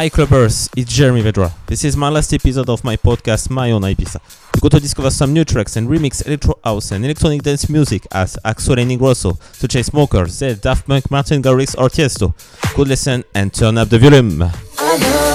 Hi clubbers, it's Jeremy Vedra. This is my last episode of my podcast My Own Ibiza. You got to discover some new tracks and remix electro house and electronic dance music as Axwell and Ingrosso, such as Smoker, Zedd, Daft Punk, Martin Garrix or Tiesto. Good listen and turn up the volume.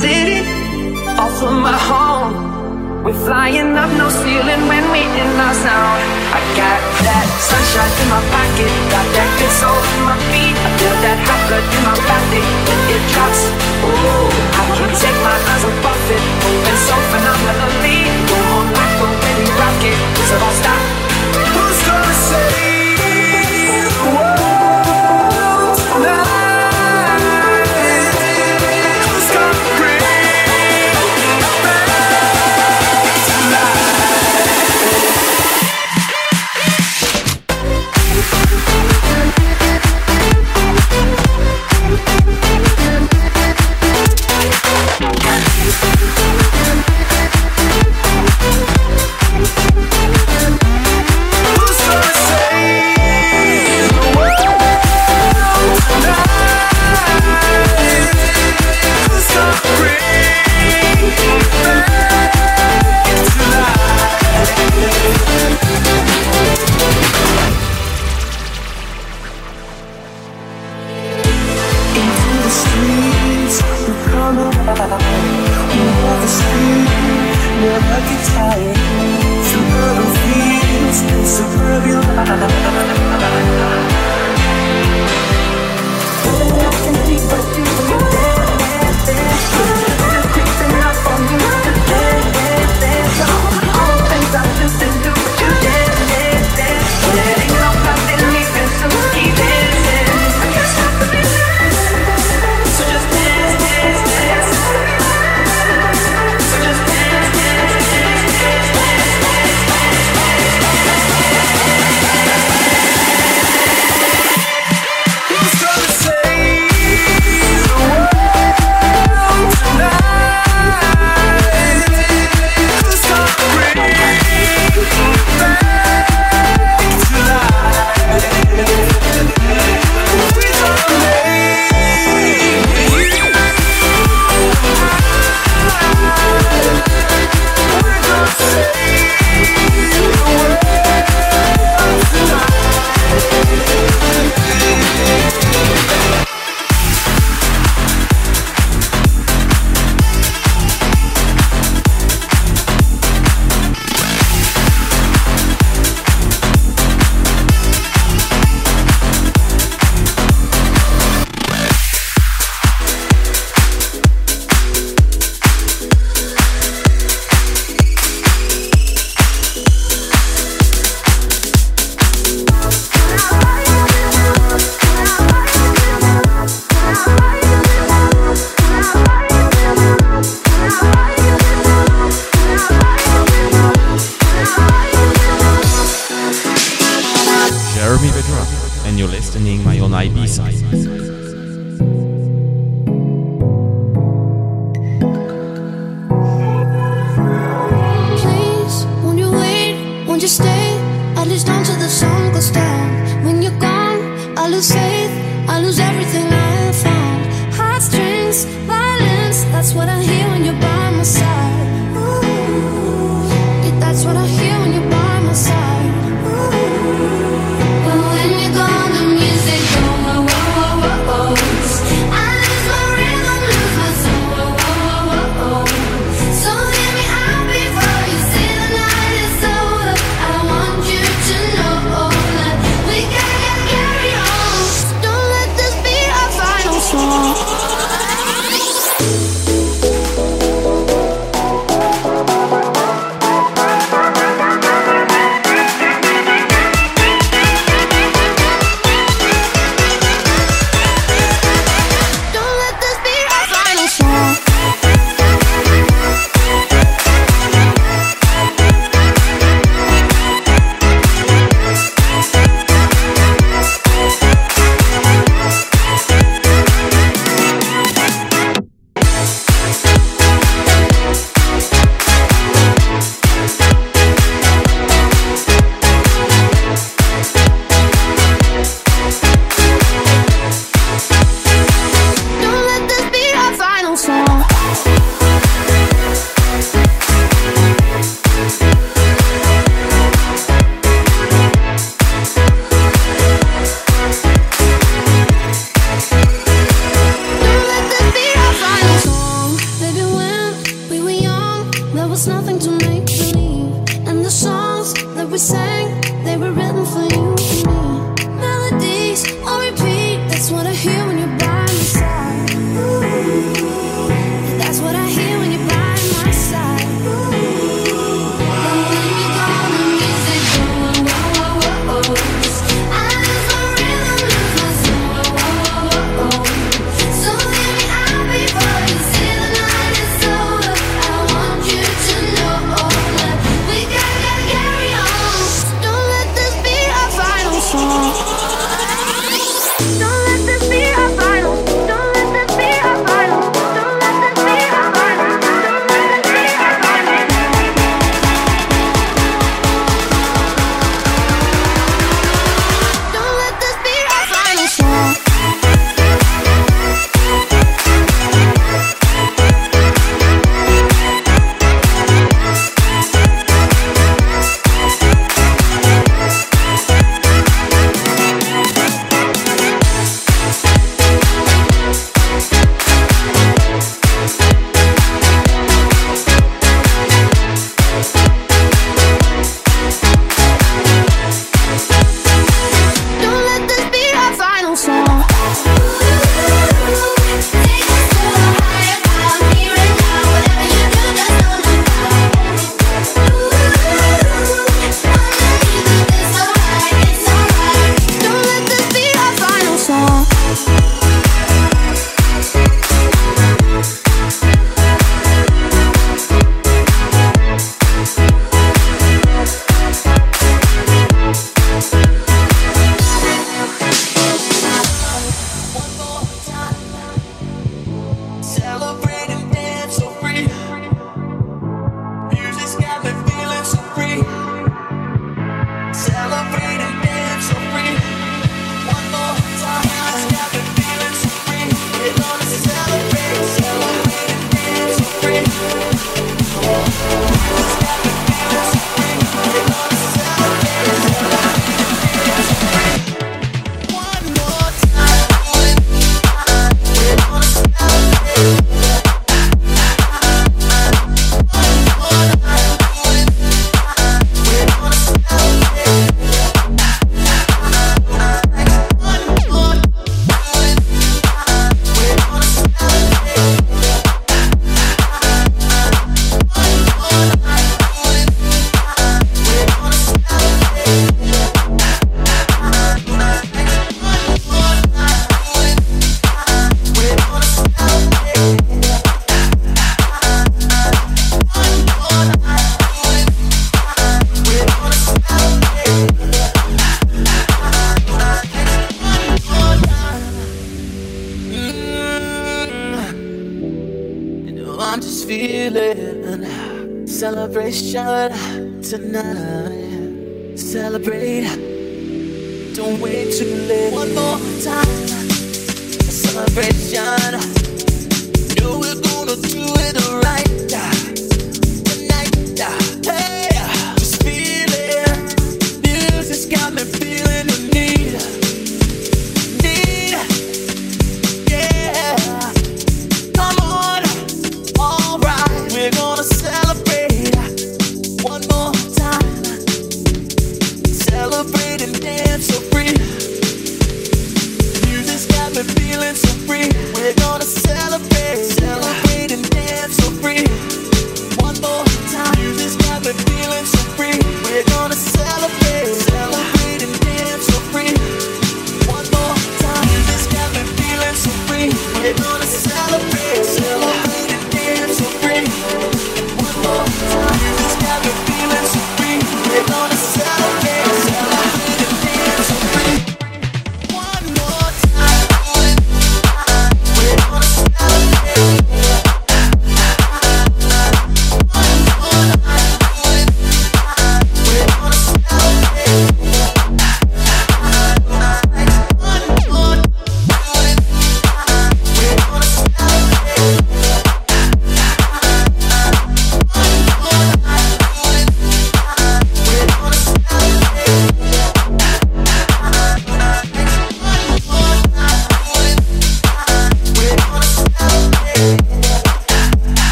City, off from my home. We're flying up no ceiling when we in our zone. I got that sunshine in my pocket, got that good soul in my feet. I feel that hot blood in my body when it drops. Ooh, I can't take my eyes off it, moving so phenomenally. Boom on a when we rock so don't stop.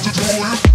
So stay.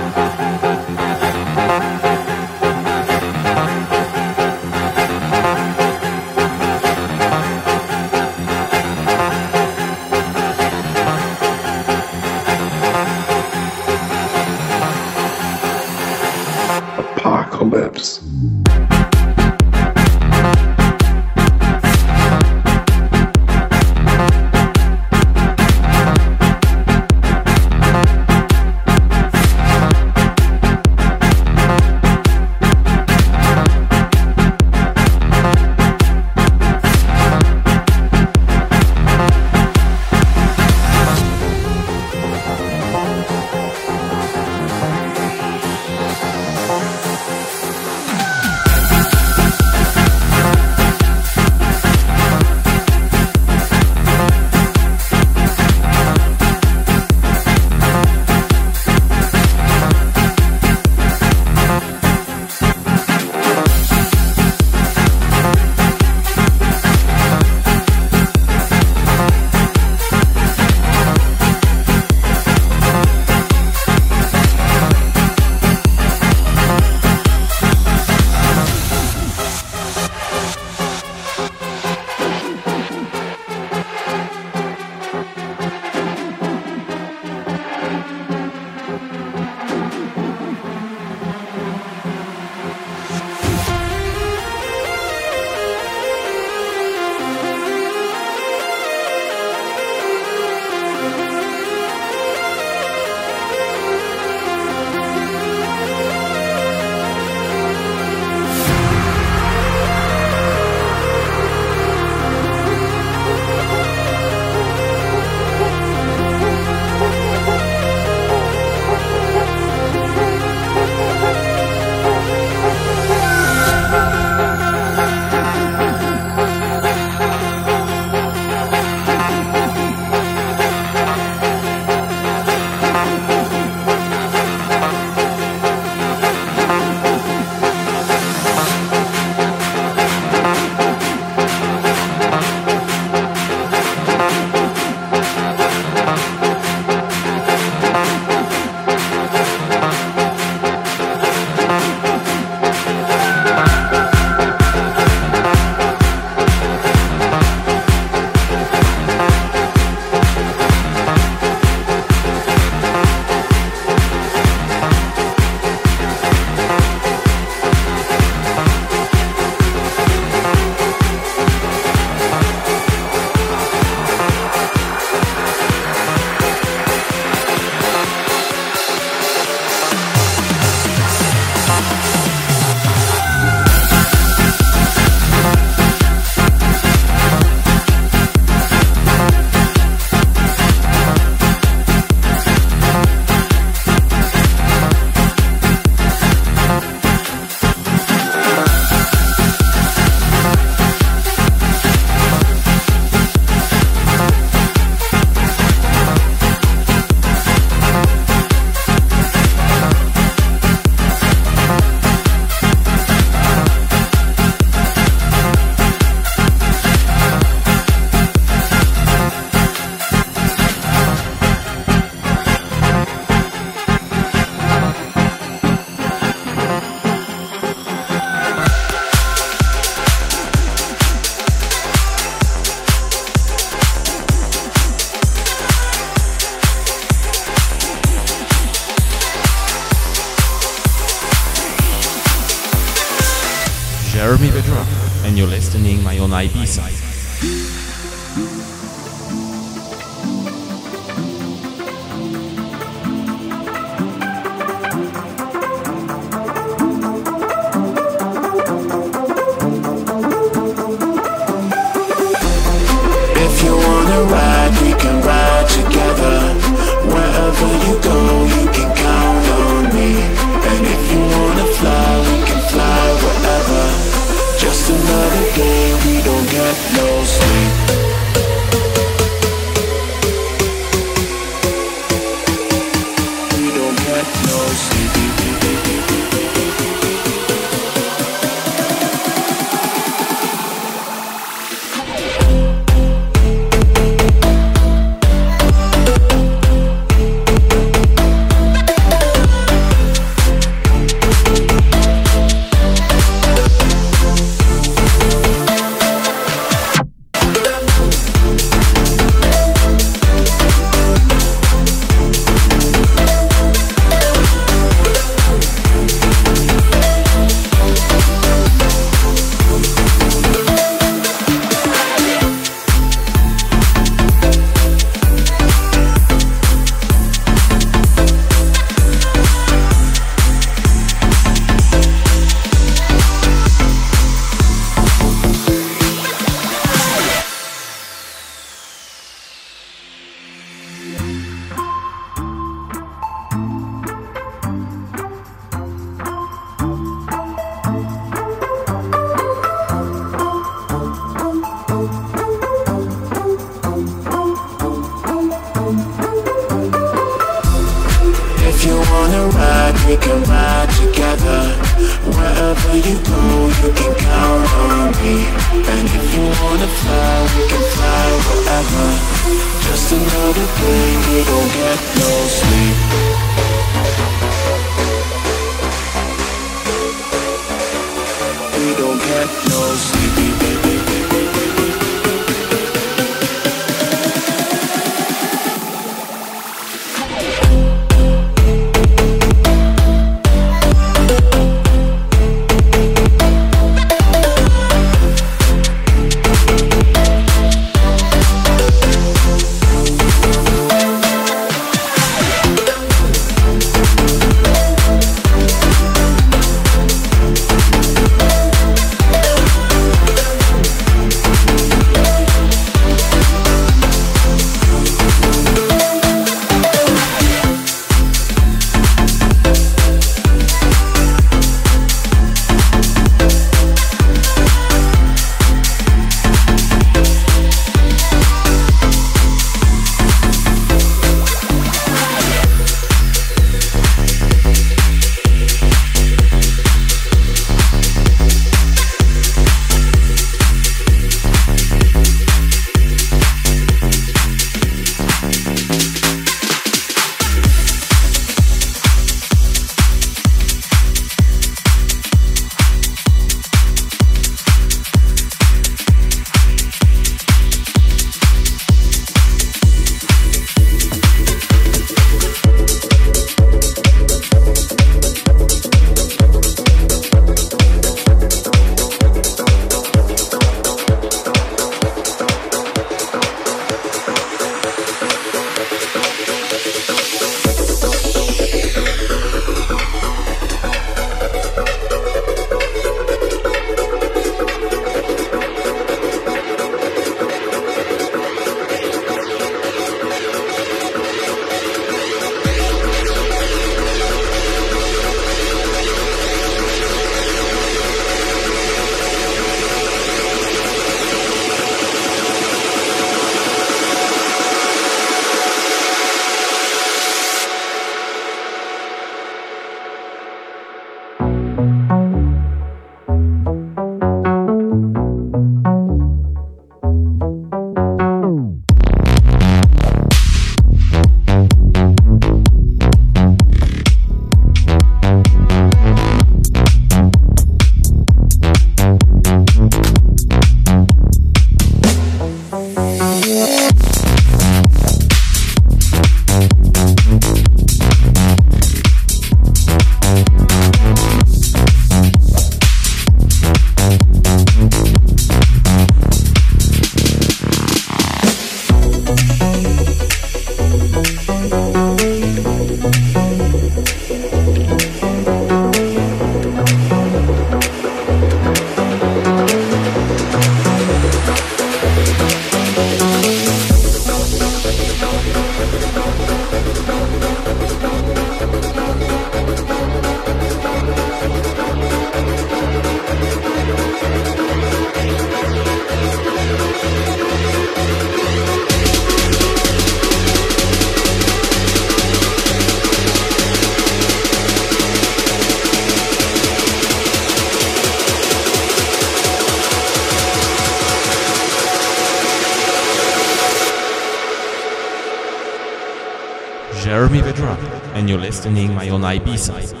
And you're listening my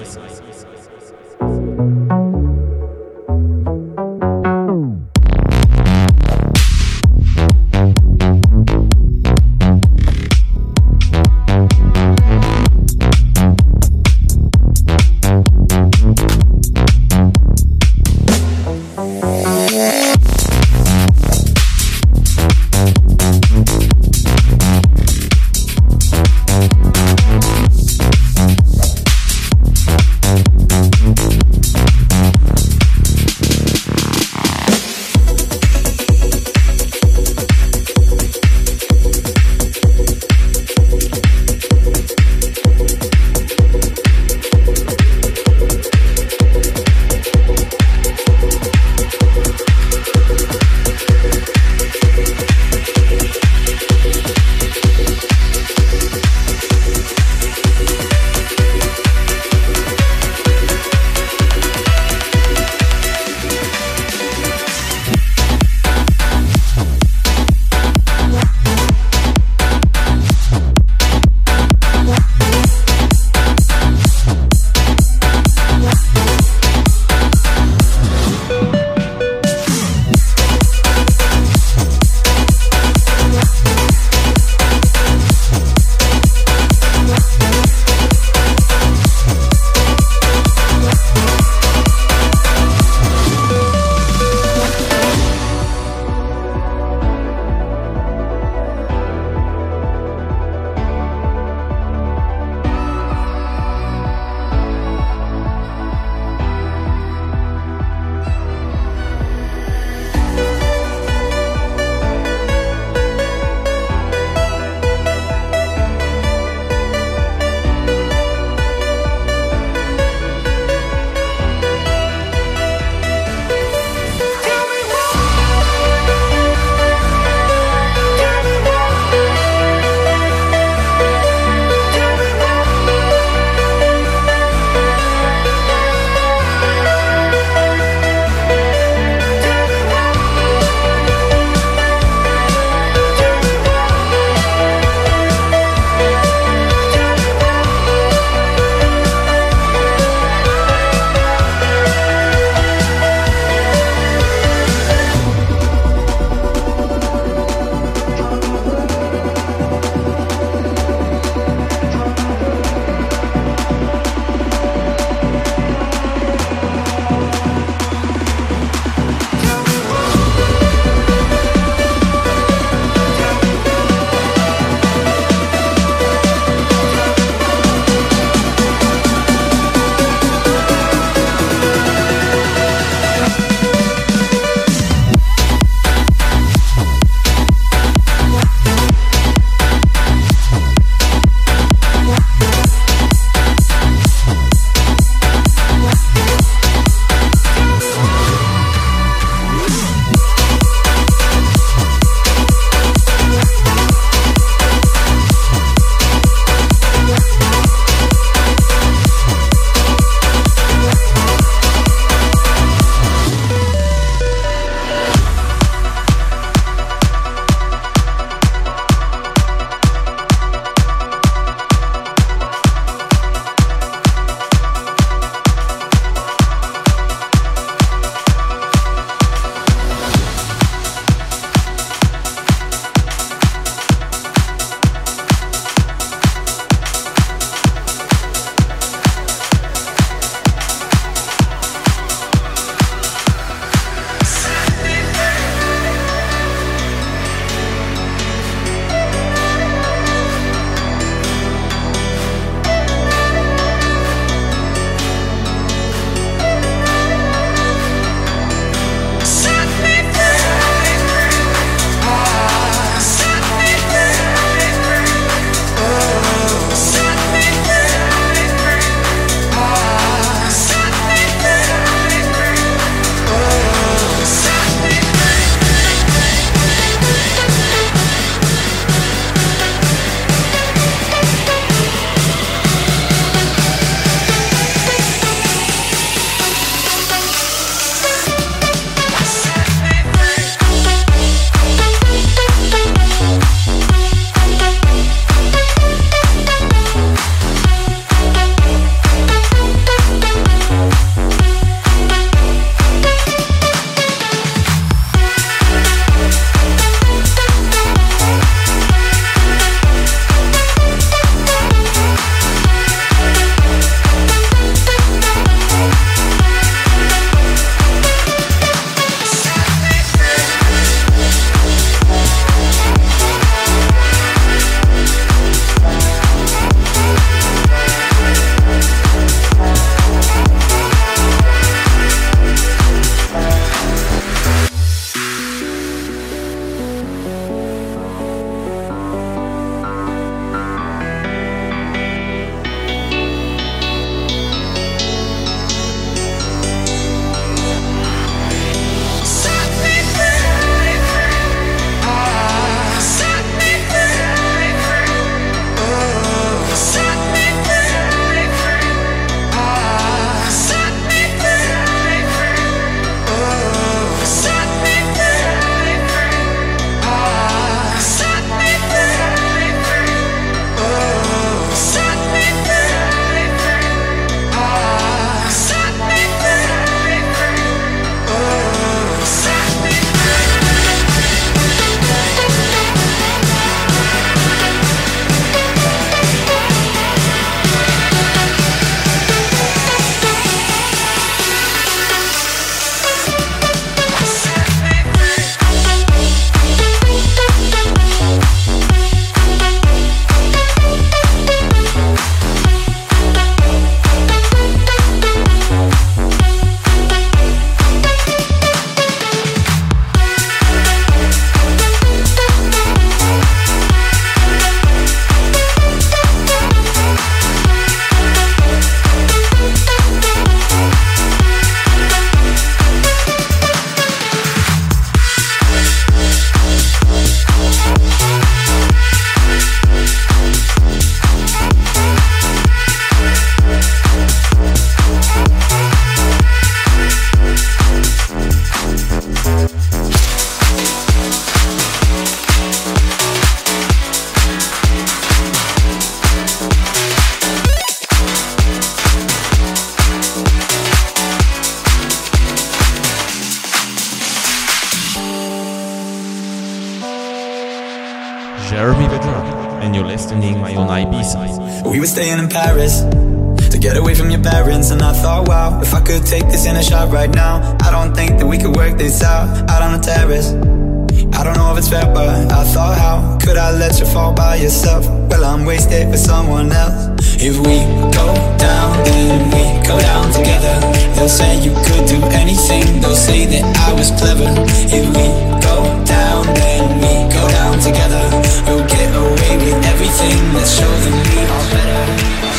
by yourself? Well, I'm wasted for someone else. If we go down, then we go down together. They'll say you could do anything, they'll say that I was clever. If we go down, then we go down together. We'll get away with everything, let's show them we are better.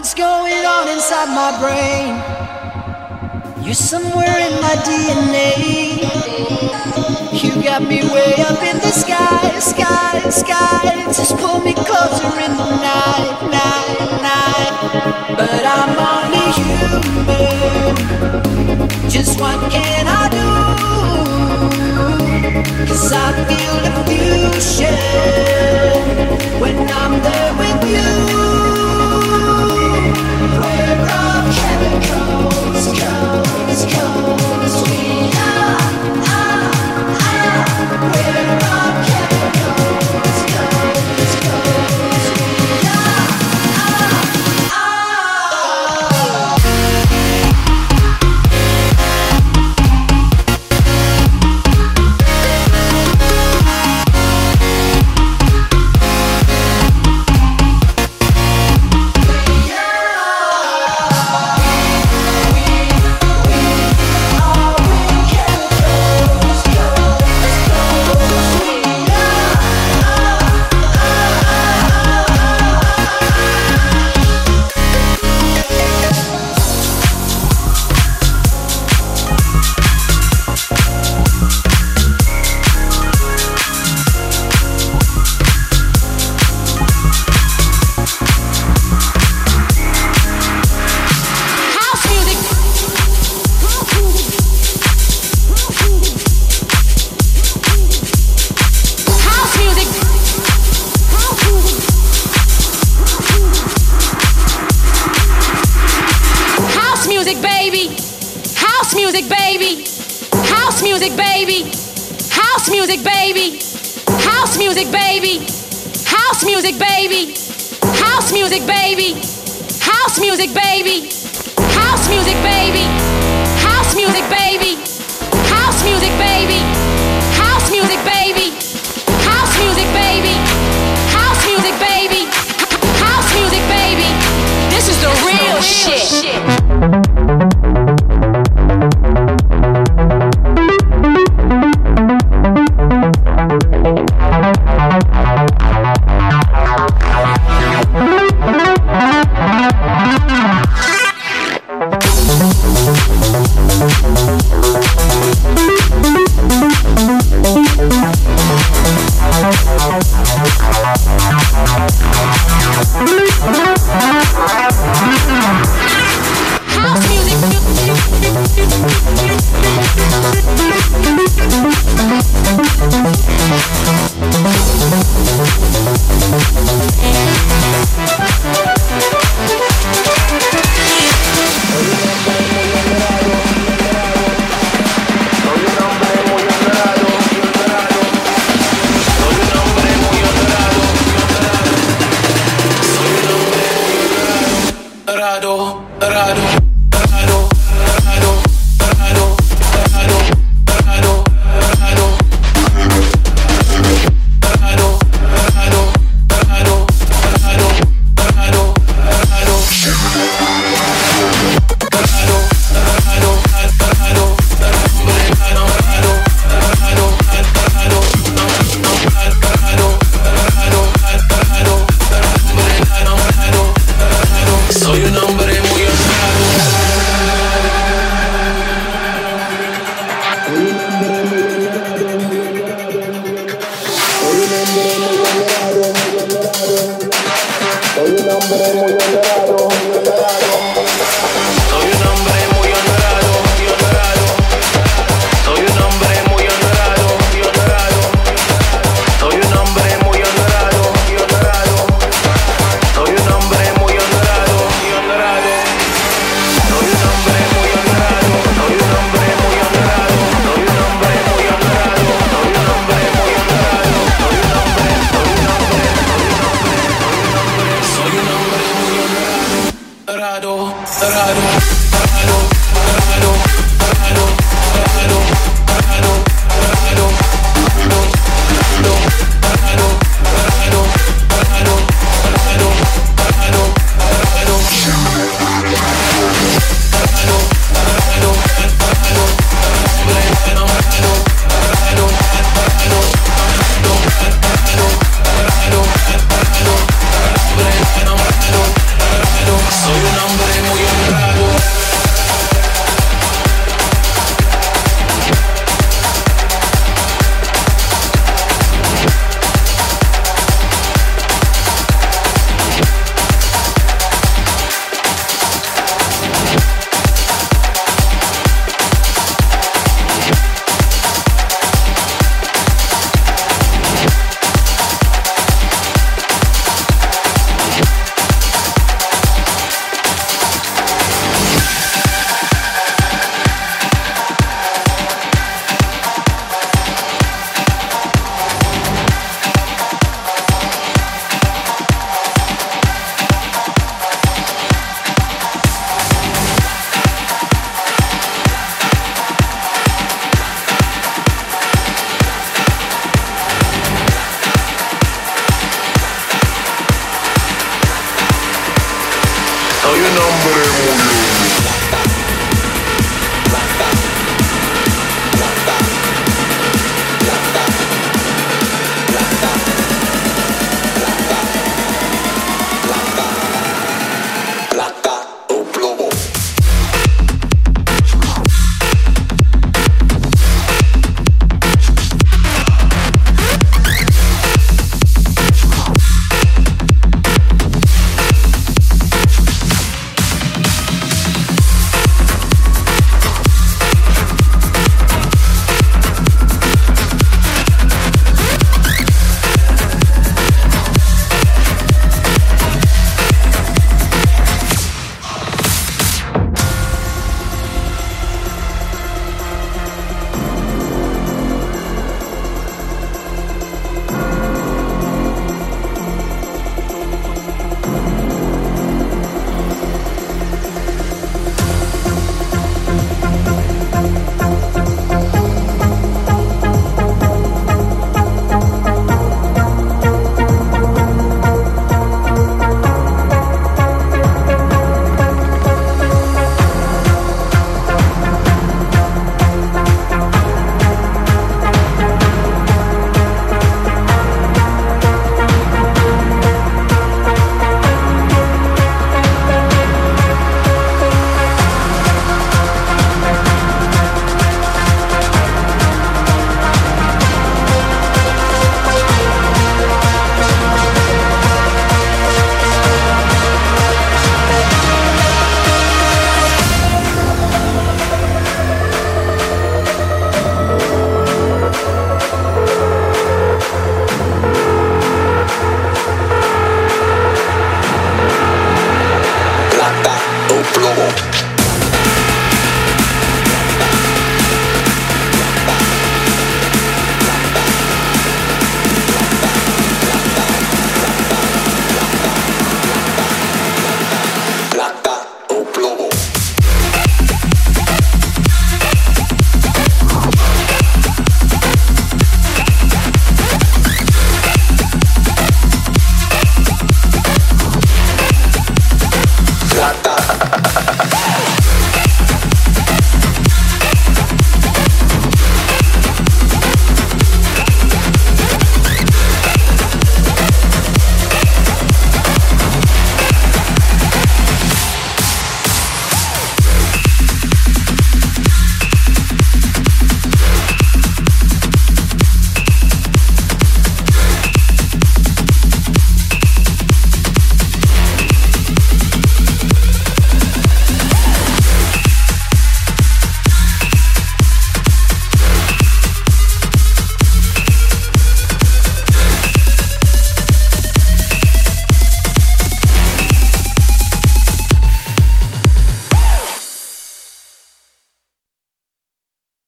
What's going on inside my brain? You're somewhere in my DNA. You got me way up in the sky, sky, sky. Just pull me closer in the night, night, night. But I'm only human. Just what can I do? Cause I feel the fusion when I'm there with you. Our chemicals comes, music, baby. House music, baby. House music, baby. House music, baby. House music, baby. House music, baby. House music, baby. House music, baby. House music, baby. House music, baby.